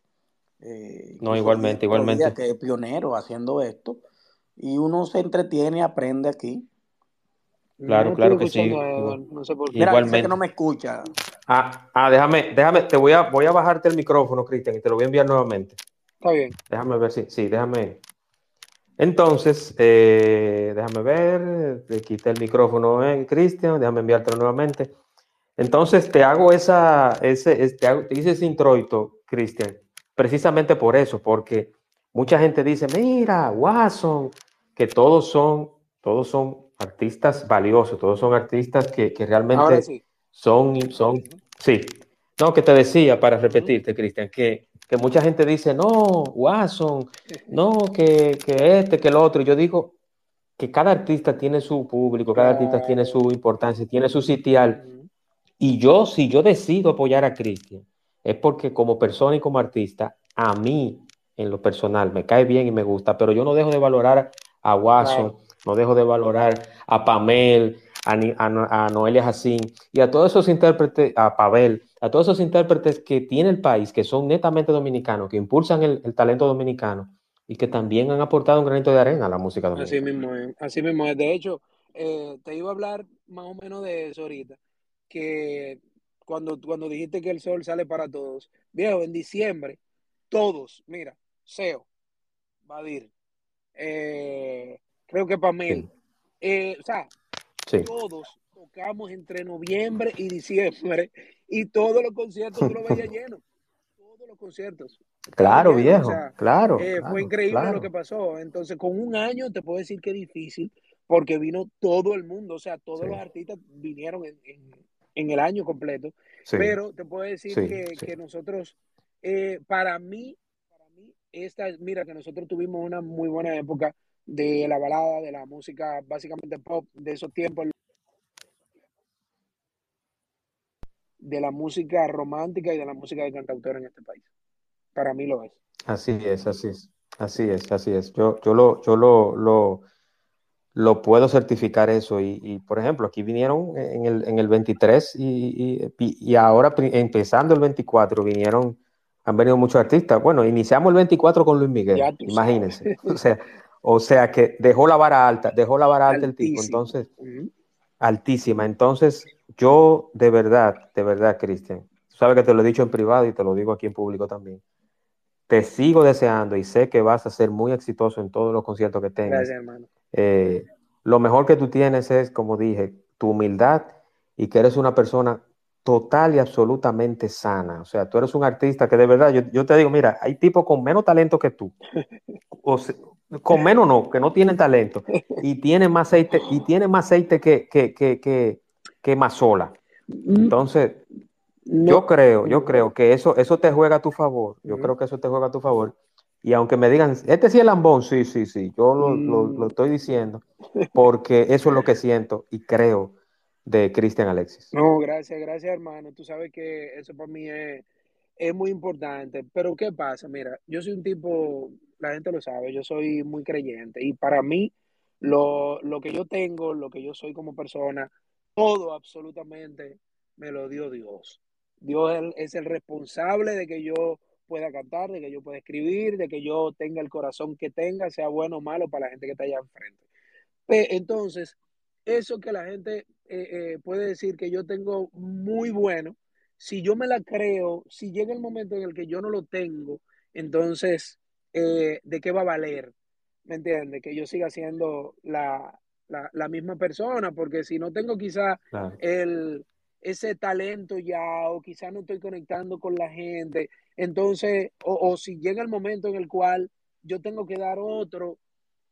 Eh, no, igualmente, igualmente. Que es pionero haciendo esto, y uno se entretiene y aprende aquí. Claro, no claro que sí. No sé por qué. Mira, Igualmente. que no me escucha. Ah, ah, déjame, déjame, te voy a, voy a bajarte el micrófono, Cristian, y te lo voy a enviar nuevamente. Está bien. Déjame ver si, sí, déjame. Entonces, eh, déjame ver, te quité el micrófono, eh, Cristian, déjame enviártelo nuevamente. Entonces, te hago esa, ese, te, hago, te hice ese introito, Cristian, precisamente por eso, porque mucha gente dice, mira, Watson, que todos son, todos son artistas valiosos, todos son artistas que, que realmente sí. son, son, sí. No, que te decía, para repetirte, Cristian, que, que mucha gente dice, no, Watson, no, que, que este, que el otro. Yo digo que cada artista tiene su público, cada artista tiene su importancia, tiene su sitial. Y yo, si yo decido apoyar a Cristian, es porque como persona y como artista, a mí, en lo personal, me cae bien y me gusta, pero yo no dejo de valorar a Watson, claro. no dejo de valorar a Pamel, a, a, a Noelia Jacín y a todos esos intérpretes, a Pavel, a todos esos intérpretes que tiene el país, que son netamente dominicanos, que impulsan el, el, talento dominicano y que también han aportado un granito de arena a la música dominicana. Así mismo es, así mismo es. De hecho, eh, te iba a hablar más o menos de eso ahorita, que cuando, cuando dijiste que el sol sale para todos, viejo, en diciembre, todos, mira, Seo, Badir, eh, creo que Pamel, sí. eh, o sea, sí. todos tocamos entre noviembre y diciembre y todos los conciertos tú lo veías lleno. Todos los conciertos. Claro, lleno, viejo. O sea, claro, eh, claro, Fue increíble claro. lo que pasó. Entonces, con un año te puedo decir que es difícil porque vino todo el mundo. O sea, todos sí. los artistas vinieron en, en, en, el año completo. Sí. Pero te puedo decir que, que, nosotros, eh, para mí, para mí, esta, mira, que nosotros tuvimos una muy buena época de la balada, de la música básicamente pop de esos tiempos. de la música romántica y de la música de cantautor en este país. Para mí lo es. Así es, así es, así es, así es. Yo, yo lo, yo lo, lo, lo puedo certificar eso. Y, y, por ejemplo, aquí vinieron en el, en el 23 y, y, y ahora empezando el 24 vinieron, han venido muchos artistas. Bueno, iniciamos el 24 con Luis Miguel, imagínense. o sea, o sea que dejó la vara alta, dejó la vara alta el tipo. Entonces, uh -huh. altísima. Entonces, yo de verdad, de verdad, Cristian, sabes que te lo he dicho en privado y te lo digo aquí en público también. Te sigo deseando y sé que vas a ser muy exitoso en todos los conciertos que tengas. Gracias, hermano. Eh, lo mejor que tú tienes es, como dije, tu humildad y que eres una persona total y absolutamente sana. O sea, tú eres un artista que de verdad, yo, yo te digo, mira, hay tipos con menos talento que tú. O sea, con menos no, que no tienen talento. Y tienen más aceite, y tienen más aceite que, que, que, que, que más sola. Entonces, no. yo creo, yo creo que eso, eso te juega a tu favor. Yo mm. creo que eso te juega a tu favor. Y aunque me digan, este sí es lambón, sí, sí, sí, yo lo, mm. lo, lo estoy diciendo, porque eso es lo que siento y creo de Cristian Alexis. No, gracias, gracias, hermano. Tú sabes que eso para mí es, es muy importante. Pero ¿qué pasa? Mira, yo soy un tipo, la gente lo sabe, yo soy muy creyente y para mí lo, lo que yo tengo, lo que yo soy como persona, todo absolutamente me lo dio Dios. Dios es el responsable de que yo pueda cantar, de que yo pueda escribir, de que yo tenga el corazón que tenga, sea bueno o malo para la gente que está allá enfrente. Entonces, eso que la gente eh, eh, puede decir que yo tengo muy bueno, si yo me la creo, si llega el momento en el que yo no lo tengo, entonces, eh, ¿de qué va a valer? ¿Me entiendes? Que yo siga siendo la, la, la, misma persona, porque si no tengo quizá claro. el, ese talento ya, o quizá no estoy conectando con la gente, entonces, o, o si llega el momento en el cual yo tengo que dar otro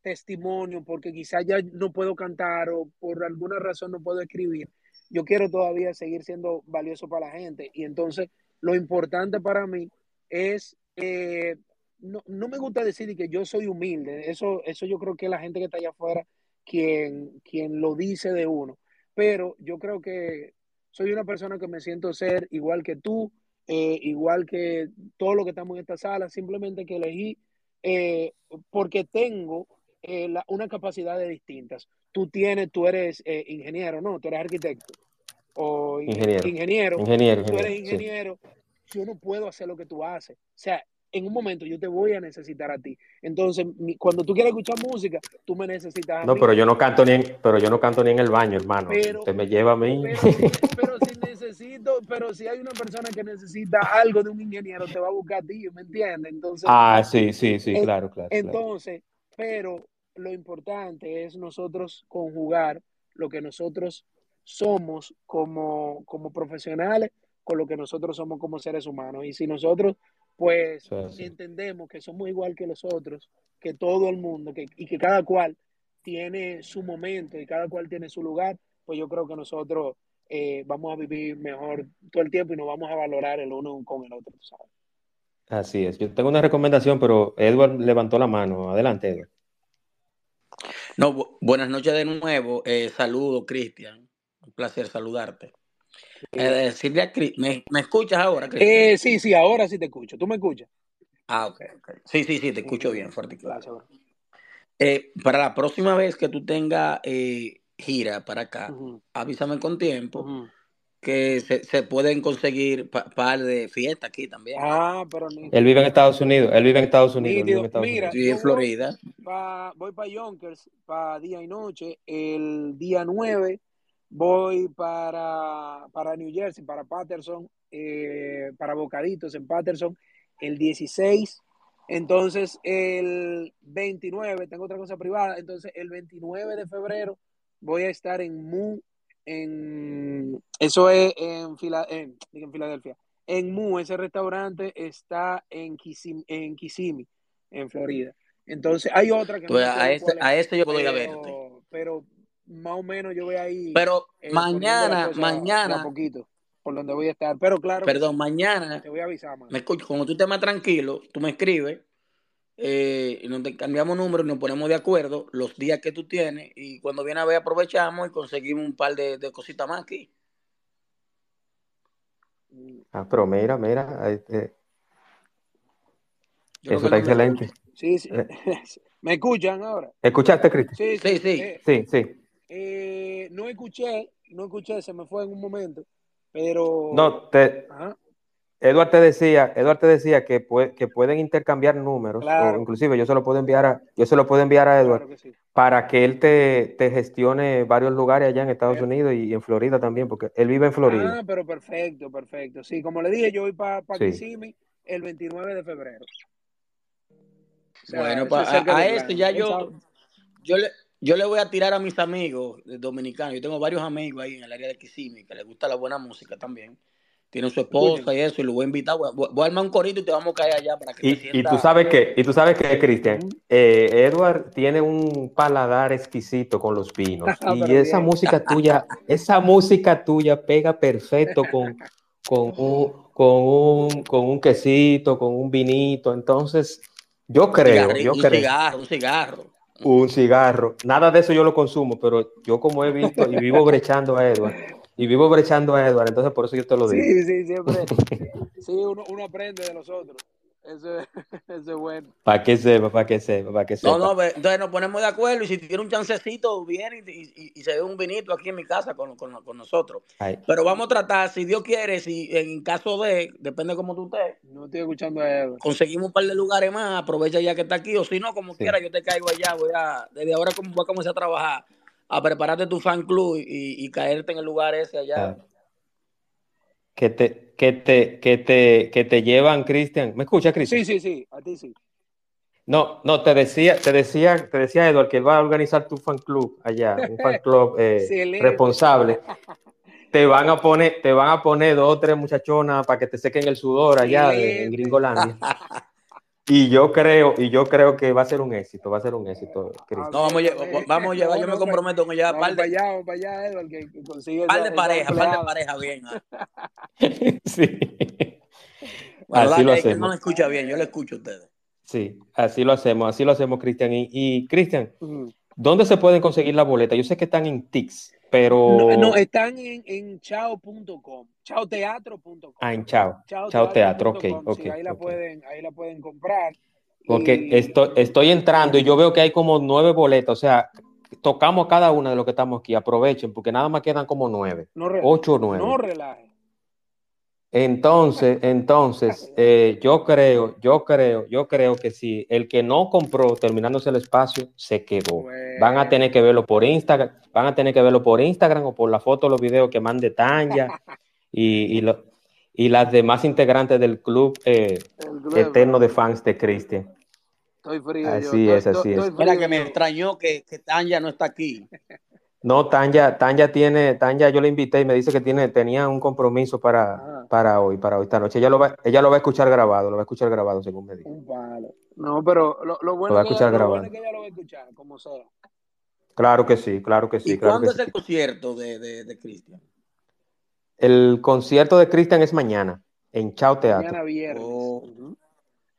testimonio porque quizá ya no puedo cantar o por alguna razón no puedo escribir, yo quiero todavía seguir siendo valioso para la gente. Y entonces lo importante para mí es, eh, no, no, me gusta decir que yo soy humilde, eso, eso yo creo que la gente que está allá afuera quien, quien lo dice de uno, pero yo creo que soy una persona que me siento ser igual que tú, eh, igual que todos los que estamos en esta sala, simplemente que elegí eh, porque tengo eh, una capacidad de distintas. Tú tienes, tú eres ingeniero, ¿no? Tú eres arquitecto o ingeniero. Ingeniero. ingeniero tú eres ingeniero. Yo no puedo hacer lo que tú haces. O sea, en un momento yo te voy a necesitar a ti. Entonces, cuando tú quieres escuchar música, tú me necesitas a no, pero yo no canto ni en, pero yo no canto ni en el baño, hermano. Pero, Usted me lleva a mí. Pero, si necesito, pero si hay una persona que necesita algo de un ingeniero, te va a buscar a ti, ¿me entiendes? Entonces, ah, sí, sí, sí, claro, claro. Entonces, pero lo importante es nosotros conjugar lo que nosotros somos como, como profesionales con lo que nosotros somos como seres humanos. Y si nosotros pues entendemos que somos igual que los otros, que todo el mundo, que, y que cada cual tiene su momento y cada cual tiene su lugar, pues yo creo que nosotros eh, vamos a vivir mejor todo el tiempo y nos vamos a valorar el uno con el otro, ¿sabes? Así es. Yo tengo una recomendación, pero Edward levantó la mano. Adelante, Edward. No, buenas noches de nuevo. Eh, saludo, Cristian. Un placer saludarte. Eh, Silvia, ¿me, ¿me, escuchas ahora? Eh, sí, sí, ahora sí te escucho. ¿Tú me escuchas? Ah, ok, Sí, sí, sí, te escucho bien, fuerte y claro. Eh, para la próxima vez que tú tengas eh, gira para acá, avísame con tiempo. Que se, pueden conseguir par de fiestas aquí también. Ah, pero Él vive en Estados Unidos. Él vive en Estados Unidos. Mira, Sí, en Florida. voy para Yonkers para día y noche el día 9 voy para, para New Jersey, para Patterson, eh, para Bocaditos en Patterson, el 16. Entonces, el 29, tengo otra cosa privada, entonces el 29 de febrero voy a estar en Mu, en, eso es en, en, Filadelfia. En Mu, ese restaurante está en, Kissimmee, en Kissimmee, en Florida. Entonces, hay otra que... Pues a, este, a este yo puedo ir a verte. Pero más o menos yo voy ahí. Pero eh, mañana, mañana. Un poquito, por donde voy a estar. Pero claro. Perdón, mañana. Te voy a avisar, Me escucho, como tú estés más tranquilo, tú me escribes. Eh, y nos cambiamos número y nos ponemos de acuerdo los días que tú tienes. Y cuando viene a ver, aprovechamos y conseguimos un par de, cositas más aquí. Ah, pero mira, mira. Eso está excelente. Sí, sí. Eh. ¿Me escuchan ahora? ¿Escuchaste, Cristian? Sí, sí, sí. sí, sí. Eh, no escuché, no escuché, se me fue en un momento, pero... No, te... Eduard te decía, Eduard te decía que, que pueden intercambiar números, o inclusive yo se lo puedo enviar a, yo se lo puedo enviar a Eduard para que él te, gestione varios lugares allá en Estados Unidos y, en Florida también, porque él vive en Florida. Ah, pero perfecto, perfecto. Sí, como le dije, yo voy para pa el 29 de febrero. bueno, a, esto ya yo, yo le, yo le voy a tirar a mis amigos dominicanos. Yo tengo varios amigos ahí en el área de Kissimmee que les gusta la buena música también. Tienen su esposa y eso, y lo voy a invitar. Voy, a, armar un corito y te vamos a caer allá para que y, te y tú sabes que, y tú sabes que, Cristian, eh, Edward tiene un paladar exquisito con los vinos. y esa música tuya, esa música tuya pega perfecto con, con, un, con, un, con un quesito, con un vinito. Entonces, yo creo, yo un creo. Cigarro, un cigarro un cigarro. Nada de eso yo lo consumo, pero yo como he visto y vivo brechando a Edward, y vivo brechando a Edward, entonces por eso yo te lo digo. Sí, sí, siempre. sí, uno, uno aprende de los otros. Eso, es bueno. Para que sepa, para que sepa, para que sepa. No, no, entonces nos ponemos de acuerdo y si tiene un chancecito, viene y, se ve un vinito aquí en mi casa con, nosotros. Pero vamos a tratar, si Dios quiere, si en caso de, depende de cómo tú estés. No estoy escuchando a Edward. Conseguimos un par de lugares más, aprovecha ya que está aquí, o si no, como quiera, yo te caigo allá, voy a, desde ahora voy a comenzar a trabajar, a prepararte tu fan club y, caerte en el lugar ese allá que te, que te, que te, que te llevan, Cristian. ¿Me escucha, Cristian? Sí, sí, sí, a ti sí. No, no, te decía, te decía, te decía Eduardo que él va a organizar tu fan club allá, un fan club eh, responsable. Te van a poner, te van a poner dos o tres muchachonas para que te sequen el sudor allá en Gringolandia. Y yo creo, y yo creo que va a ser un éxito, va a ser un éxito. No, vamos, a, vamos a llevar, yo me comprometo con ya par de, allá, vamos para allá, Edward, que, consigue par de pareja, par de pareja bien. sí. así lo hacemos. no me escucha bien, yo le escucho a ustedes. Sí, así lo hacemos, así lo hacemos, Cristian. Y, Cristian, ¿dónde se pueden conseguir la boleta? Yo sé que están en TIX. Pero... No, están en, en chao.com, chaoteatro.com. Ah, en chao. Chao, Teatro, ok. okay ahí, la Pueden, ahí la pueden comprar. Porque estoy, estoy entrando y yo veo que hay como nueve boletas, o sea, tocamos cada una de los que estamos aquí, aprovechen, porque nada más quedan como nueve, ocho o nueve. No relaje. Entonces, entonces, eh, yo creo, yo creo, yo creo que si el que no compró terminándose el espacio se quedó. Van a tener que verlo por Instagram, van a tener que verlo por Instagram o por la foto o los videos que mande Tanya y, y, y las demás integrantes del club, eh, eterno de fans de Cristian. Estoy frío. Así es, así es. Mira que me extrañó que, que Tanya no está aquí. No, Tanya, Tanya tiene, Tanya, yo le invité y me dice que tiene, tenía un compromiso para, ah. Para hoy, para hoy esta noche. Ella lo va, ella lo va a escuchar grabado, lo va a escuchar grabado según me dijo. No, pero lo, bueno, es que, ella lo va a escuchar, como sea. Claro que sí, claro que sí. ¿Y cuándo es el concierto de, de, Cristian? El concierto de Cristian es mañana, en Chao Teatro. Mañana viernes. Oh.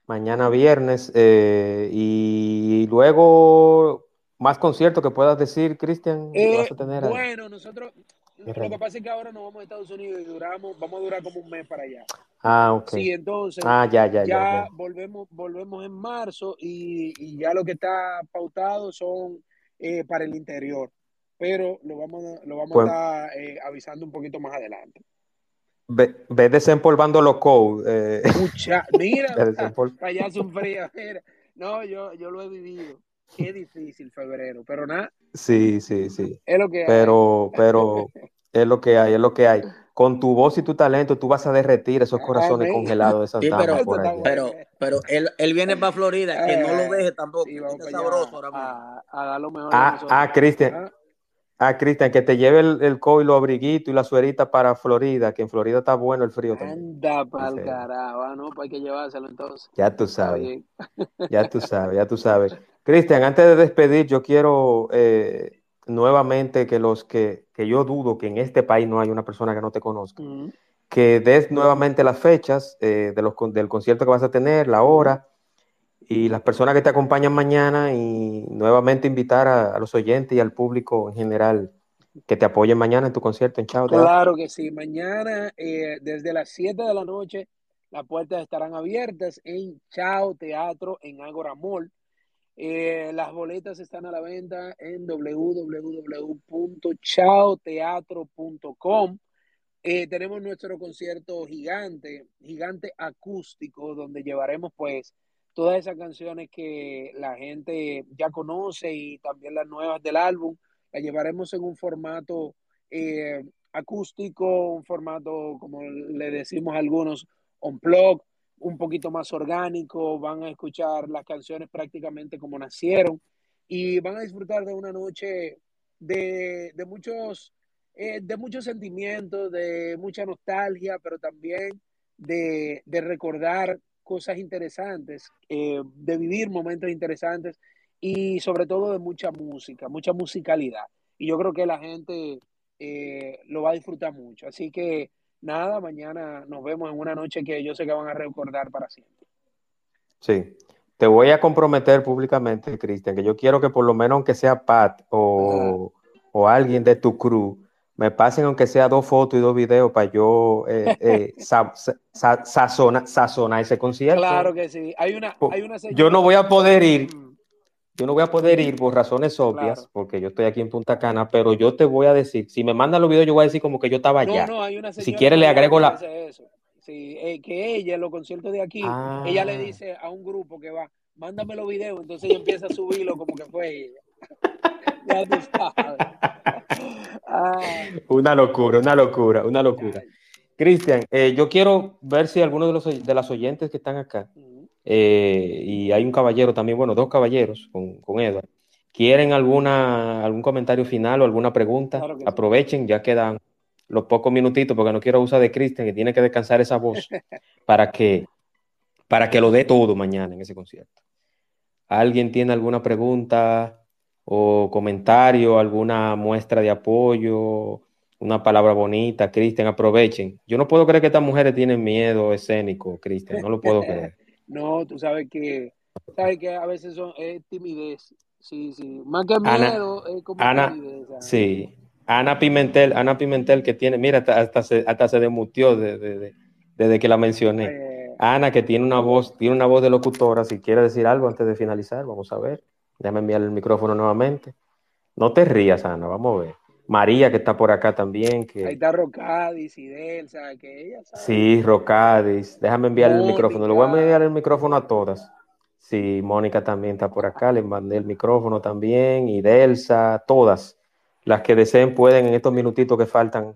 Mañana viernes. Eh, y luego más conciertos que puedas decir, Cristian, eh, Bueno, nosotros, lo que pasa es que ahora nos vamos a Estados Unidos y duramos, vamos a durar como un mes para allá. Ah, ok. Sí, entonces ah, ya, ya, ya, volvemos, volvemos en marzo y, ya lo que está pautado son eh, para el interior, pero lo vamos, lo vamos a pues estar eh, avisando un poquito más adelante. Ve, desempolvando los codes. Mucha, mira, allá un frío. No, yo, yo lo he vivido. Qué difícil febrero, pero nada. Sí, sí, sí. Es lo que pero, Pero, es lo que hay, es lo que hay. Con tu voz y tu talento, tú vas a derretir esos corazones congelados de Santa pero, pero, pero, él, él viene para Florida, que no lo eh, deje tampoco. Sí, sabroso ahora mismo. A, lo mejor. Ah, ah Cristian. Ah. ah Cristian, que te lleve el, el co y los abriguitos y la suerita para Florida, que en Florida está bueno el frío también. Anda pa'l carajo, ah, no, pues hay que llevárselo entonces. Ya tú sabes. Ya tú sabes, ya tú sabes. Cristian, antes de despedir, yo quiero eh, nuevamente que los que, que, yo dudo que en este país no hay una persona que no te conozca, que des nuevamente las fechas eh, de los, del concierto que vas a tener, la hora y las personas que te acompañan mañana y nuevamente invitar a, los oyentes y al público en general que te apoyen mañana en tu concierto en Chao Claro que sí, mañana eh, desde las 7 de la noche las puertas estarán abiertas en Chao Teatro en Agora Mall. Eh, las boletas están a la venta en www.chaoteatro.com. Eh, tenemos nuestro concierto gigante, gigante acústico, donde llevaremos pues todas esas canciones que la gente ya conoce y también las nuevas del álbum. Las llevaremos en un formato eh, acústico, un formato, como le decimos algunos, on plug, un poquito más orgánico, van a escuchar las canciones prácticamente como nacieron y van a disfrutar de una noche de, muchos, eh, de muchos sentimientos, de mucha nostalgia, pero también de, recordar cosas interesantes, eh, de vivir momentos interesantes y sobre todo de mucha música, mucha musicalidad. Y yo creo que la gente eh, lo va a disfrutar mucho. Así que nada, mañana nos vemos en una noche que yo sé que van a recordar para siempre. Sí, te voy a comprometer públicamente, Cristian, que yo quiero que por lo menos aunque sea Pat o, alguien de tu crew, me pasen aunque sea dos fotos y dos videos para yo eh, eh sazonar ese concierto. Claro que sí. Hay una, hay una Yo no voy a poder ir, mm. Yo no voy a poder ir por razones obvias, porque yo estoy aquí en Punta Cana, pero yo te voy a decir, si me mandan los videos, yo voy a decir como que yo estaba allá. No, hay una si quieres le agrego la... Sí, eh, que ella en los conciertos de aquí, ella le ah. dice a un grupo que va, mándame los videos, entonces ella empieza a subirlo como que fue ella. ya tú sabes. Ah. Una locura, una locura, una locura. Cristian, eh, yo quiero ver si alguno de, los, de las oyentes que están acá eh, y hay un caballero también, bueno, dos caballeros con, con Edward. ¿Quieren alguna, algún comentario final o alguna pregunta? Aprovechen, ya quedan los pocos minutitos, porque no quiero usar de Cristian, que tiene que descansar esa voz para que, para que lo dé todo mañana en ese concierto. ¿Alguien tiene alguna pregunta o comentario, alguna muestra de apoyo, una palabra bonita? Cristian, aprovechen. Yo no puedo creer que estas mujeres tienen miedo escénico, Cristian, no lo puedo creer. No, tú sabes que, sabes que a veces son, es timidez. Sí, sí. Más que miedo, es como timidez. Sí. Ana Pimentel, Ana Pimentel que tiene, mira, hasta, se, hasta se demutió desde que la mencioné. Ana que tiene una voz, tiene una voz de locutora, si quiere decir algo antes de finalizar, vamos a ver. Déjame enviar el micrófono nuevamente. No te rías, Ana, vamos a ver. María, que está por acá también. Que... Ahí está Rocadis y Delsa, que ella sabe. Sí, Rocadis. Déjame enviar el micrófono. Le voy a enviar el micrófono a todas. Sí, Mónica también está por acá. Le mandé el micrófono también. Y Delsa, todas. Las que deseen pueden en estos minutitos que faltan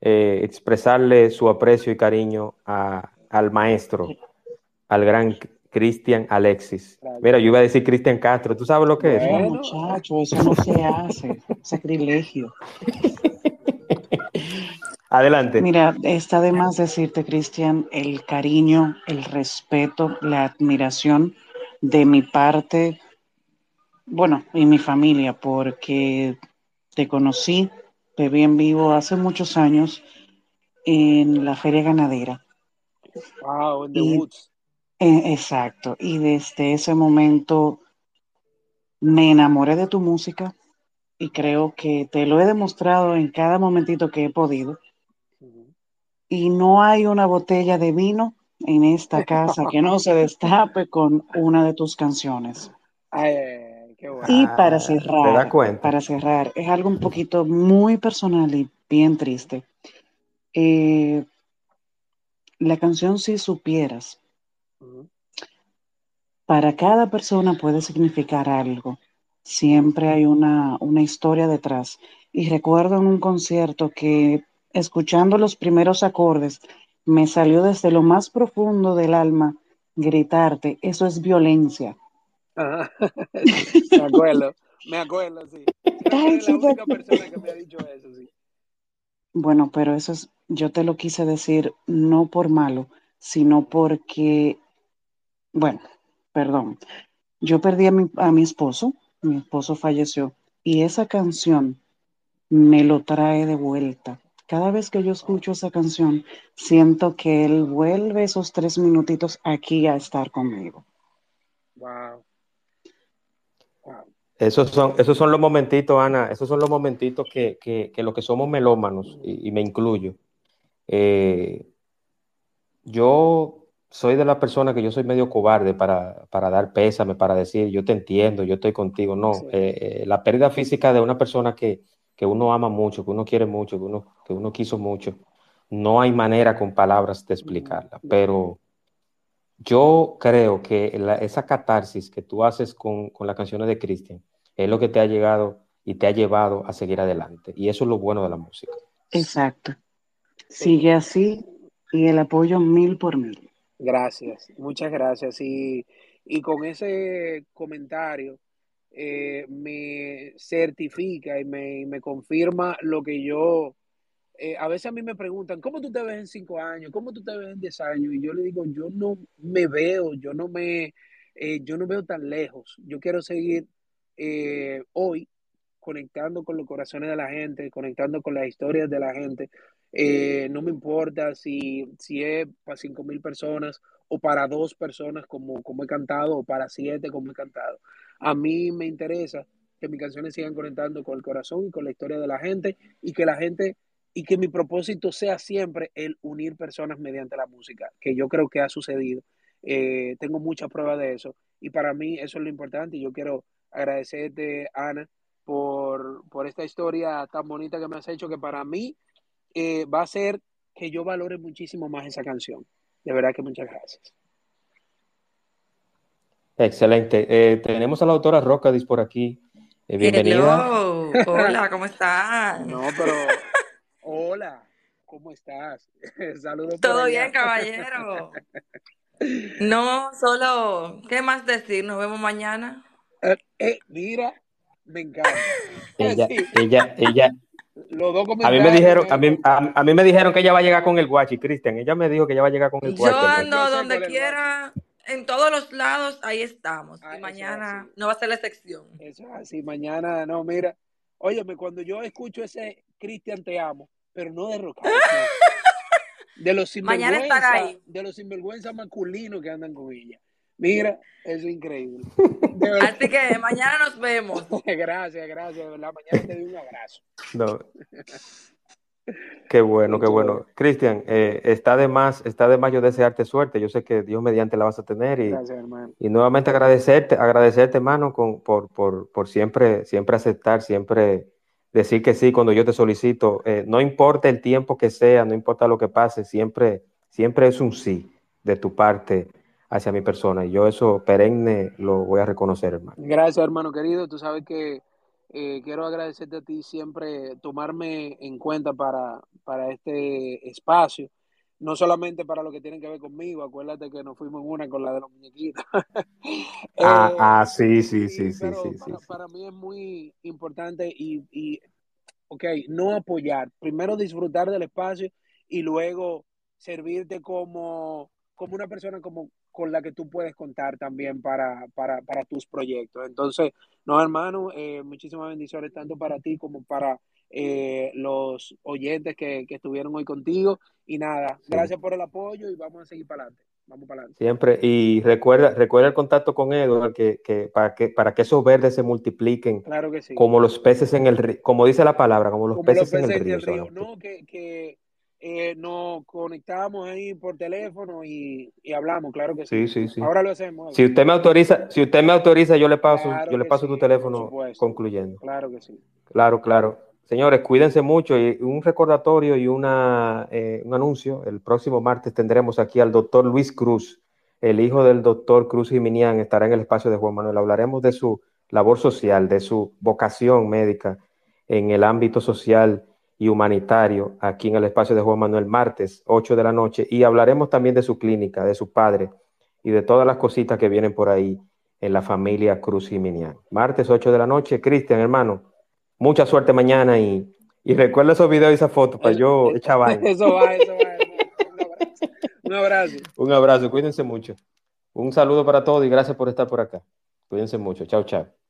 eh, expresarle su aprecio y cariño al maestro, al gran Cristian Alexis. Mira, yo iba a decir Cristian Castro. ¿Tú sabes lo que es? No, muchacho, eso no se hace. Sacrilegio. Adelante. Mira, está de más decirte, Cristian, el cariño, el respeto, la admiración de mi parte, bueno, y mi familia, porque te conocí, te vi en vivo hace muchos años en la feria ganadera. Wow, en The Woods. Eh, exacto, y desde ese momento me enamoré de tu música y creo que te lo he demostrado en cada momentito que he podido. Y no hay una botella de vino en esta casa que no se destape con una de tus canciones. Y para cerrar, para cerrar, es algo un poquito muy personal y bien triste. Eh, la canción Si supieras para cada persona puede significar algo. Siempre hay una, una historia detrás. Y recuerdo en un concierto que escuchando los primeros acordes, me salió desde lo más profundo del alma gritarte, eso es violencia. me acuerdo, me acuerdo, sí. la única persona que me ha dicho eso, sí. Bueno, pero eso es, yo te lo quise decir no por malo, sino porque bueno, perdón, yo perdí a mi, a mi esposo, mi esposo falleció, y esa canción me lo trae de vuelta. Cada vez que yo escucho esa canción, siento que él vuelve esos tres minutitos aquí a estar conmigo. Wow. Esos son, esos son los momentitos, Ana, esos son los momentitos que, que, que los que somos melómanos, y, me incluyo. Eh, yo soy de la persona que yo soy medio cobarde para, dar pésame, para decir yo te entiendo, yo estoy contigo. No, eh, eh, la pérdida física de una persona que, uno ama mucho, que uno quiere mucho, que uno, que uno quiso mucho, no hay manera con palabras de explicarla. Pero yo creo que esa catarsis que tú haces con, con las canciones de Cristian es lo que te ha llegado y te ha llevado a seguir adelante. Y eso es lo bueno de la música. Exacto. Sigue así y el apoyo mil por mil. Gracias, muchas gracias. Y, con ese comentario eh, me certifica y me, confirma lo que yo, eh, a veces a mí me preguntan, ¿cómo tú te ves en cinco años? ¿Cómo tú te ves en diez años? Y yo le digo, yo no me veo, yo no me, eh, yo no veo tan lejos. Yo quiero seguir hoy conectando con los corazones de la gente, conectando con las historias de la gente, eh, no me importa si, si es para cinco mil personas o para dos personas como, como he cantado o para siete como he cantado. A mí me interesa que mis canciones sigan conectando con el corazón y con la historia de la gente y que la gente y que mi propósito sea siempre el unir personas mediante la música, que yo creo que ha sucedido. Eh, tengo muchas pruebas de eso y para mí eso es lo importante y yo quiero agradecerte, Ana, por, por esta historia tan bonita que me has hecho, que para mí eh, va a ser que yo valore muchísimo más esa canción. De verdad que muchas gracias. Excelente. Eh, tenemos a la autora Rocadis por aquí. Eh, bienvenida. Hola, ¿cómo estás? No, pero hola, ¿cómo estás? Saludos. Todo bien, caballero. No, solo, ¿qué más decir? Nos vemos mañana. mira, me encanta. Ella, ella, ella, a mí me dijeron, a mí, a, mí me dijeron que ella va a llegar con el guachi, Cristian. Ella me dijo que ella va a llegar con el guachi. Yo ando donde quiera, en todos los lados, ahí estamos. y mañana no va a ser la excepción. Eso es así, mañana no, mira. Óyeme, cuando yo escucho ese Cristian te amo, pero no de rock. de los sinvergüenza, de los sinvergüenza masculinos que andan con ella. Mira, eso es increíble. Así que mañana nos vemos. gracias, gracias, de verdad. Mañana te doy un abrazo. No. Qué bueno, qué bueno. Cristian, eh, está de más, está de más yo desearte suerte. Yo sé que Dios mediante la vas a tener y, Gracias, hermano. y nuevamente agradecerte, agradecerte, hermano, con, por, por, por siempre, siempre aceptar, siempre decir que sí cuando yo te solicito. Eh, no importa el tiempo que sea, no importa lo que pase, siempre, siempre es un sí de tu parte hacia mi persona. Y yo eso perenne lo voy a reconocer, hermano. Gracias, hermano querido. Tú sabes que eh, quiero agradecerte a ti siempre tomarme en cuenta para, para este espacio. No solamente para lo que tiene que ver conmigo, acuérdate que nos fuimos en una con la de los muñequitos. ah, Eh, ah, sí, sí, sí, sí, pero sí, sí, para, sí. para mí es muy importante y, y, ok, no apoyar. Primero disfrutar del espacio y luego servirte como, como una persona como con la que tú puedes contar también para, para, para tus proyectos. Entonces, no, hermano, eh, muchísimas bendiciones tanto para ti como para eh, los oyentes que, que estuvieron hoy contigo. Y nada, Sí. gracias por el apoyo y vamos a seguir para adelante. Vamos para adelante. Siempre, y recuerda, recuerda el contacto con Edward, que, que, para que para que esos verdes se multipliquen Claro que sí. como los peces en el río, como dice la palabra, como los como los peces en el peces en río. el río. ¿no? Que, que eh, nos conectamos ahí por teléfono y, y hablamos, claro que sí. Sí, sí, sí. Ahora lo hacemos. Si usted me autoriza, si usted me autoriza, yo le paso, Claro yo le paso sí, tu teléfono concluyendo. Claro que sí. Claro, claro. Señores, cuídense mucho y un recordatorio y una, eh, un anuncio. El próximo martes tendremos aquí al doctor Luis Cruz, el hijo del doctor Cruz Jiminián, estará en el espacio de Juan Manuel. Hablaremos de su labor social, de su vocación médica en el ámbito social y humanitario aquí en el espacio de Juan Manuel, martes, 8 de la noche. Y hablaremos también de su clínica, de su padre y de todas las cositas que vienen por ahí en la familia Cruz Jiminián. Martes, 8 de la noche. Cristian, hermano, mucha suerte mañana y, y recuerda esos videos y esas fotos para yo echar. Eso va, eso va. hermano. Un abrazo. Un abrazo. Un abrazo, cuídense mucho. Un saludo para todos y gracias por estar por acá. Cuídense mucho. Chao, chao.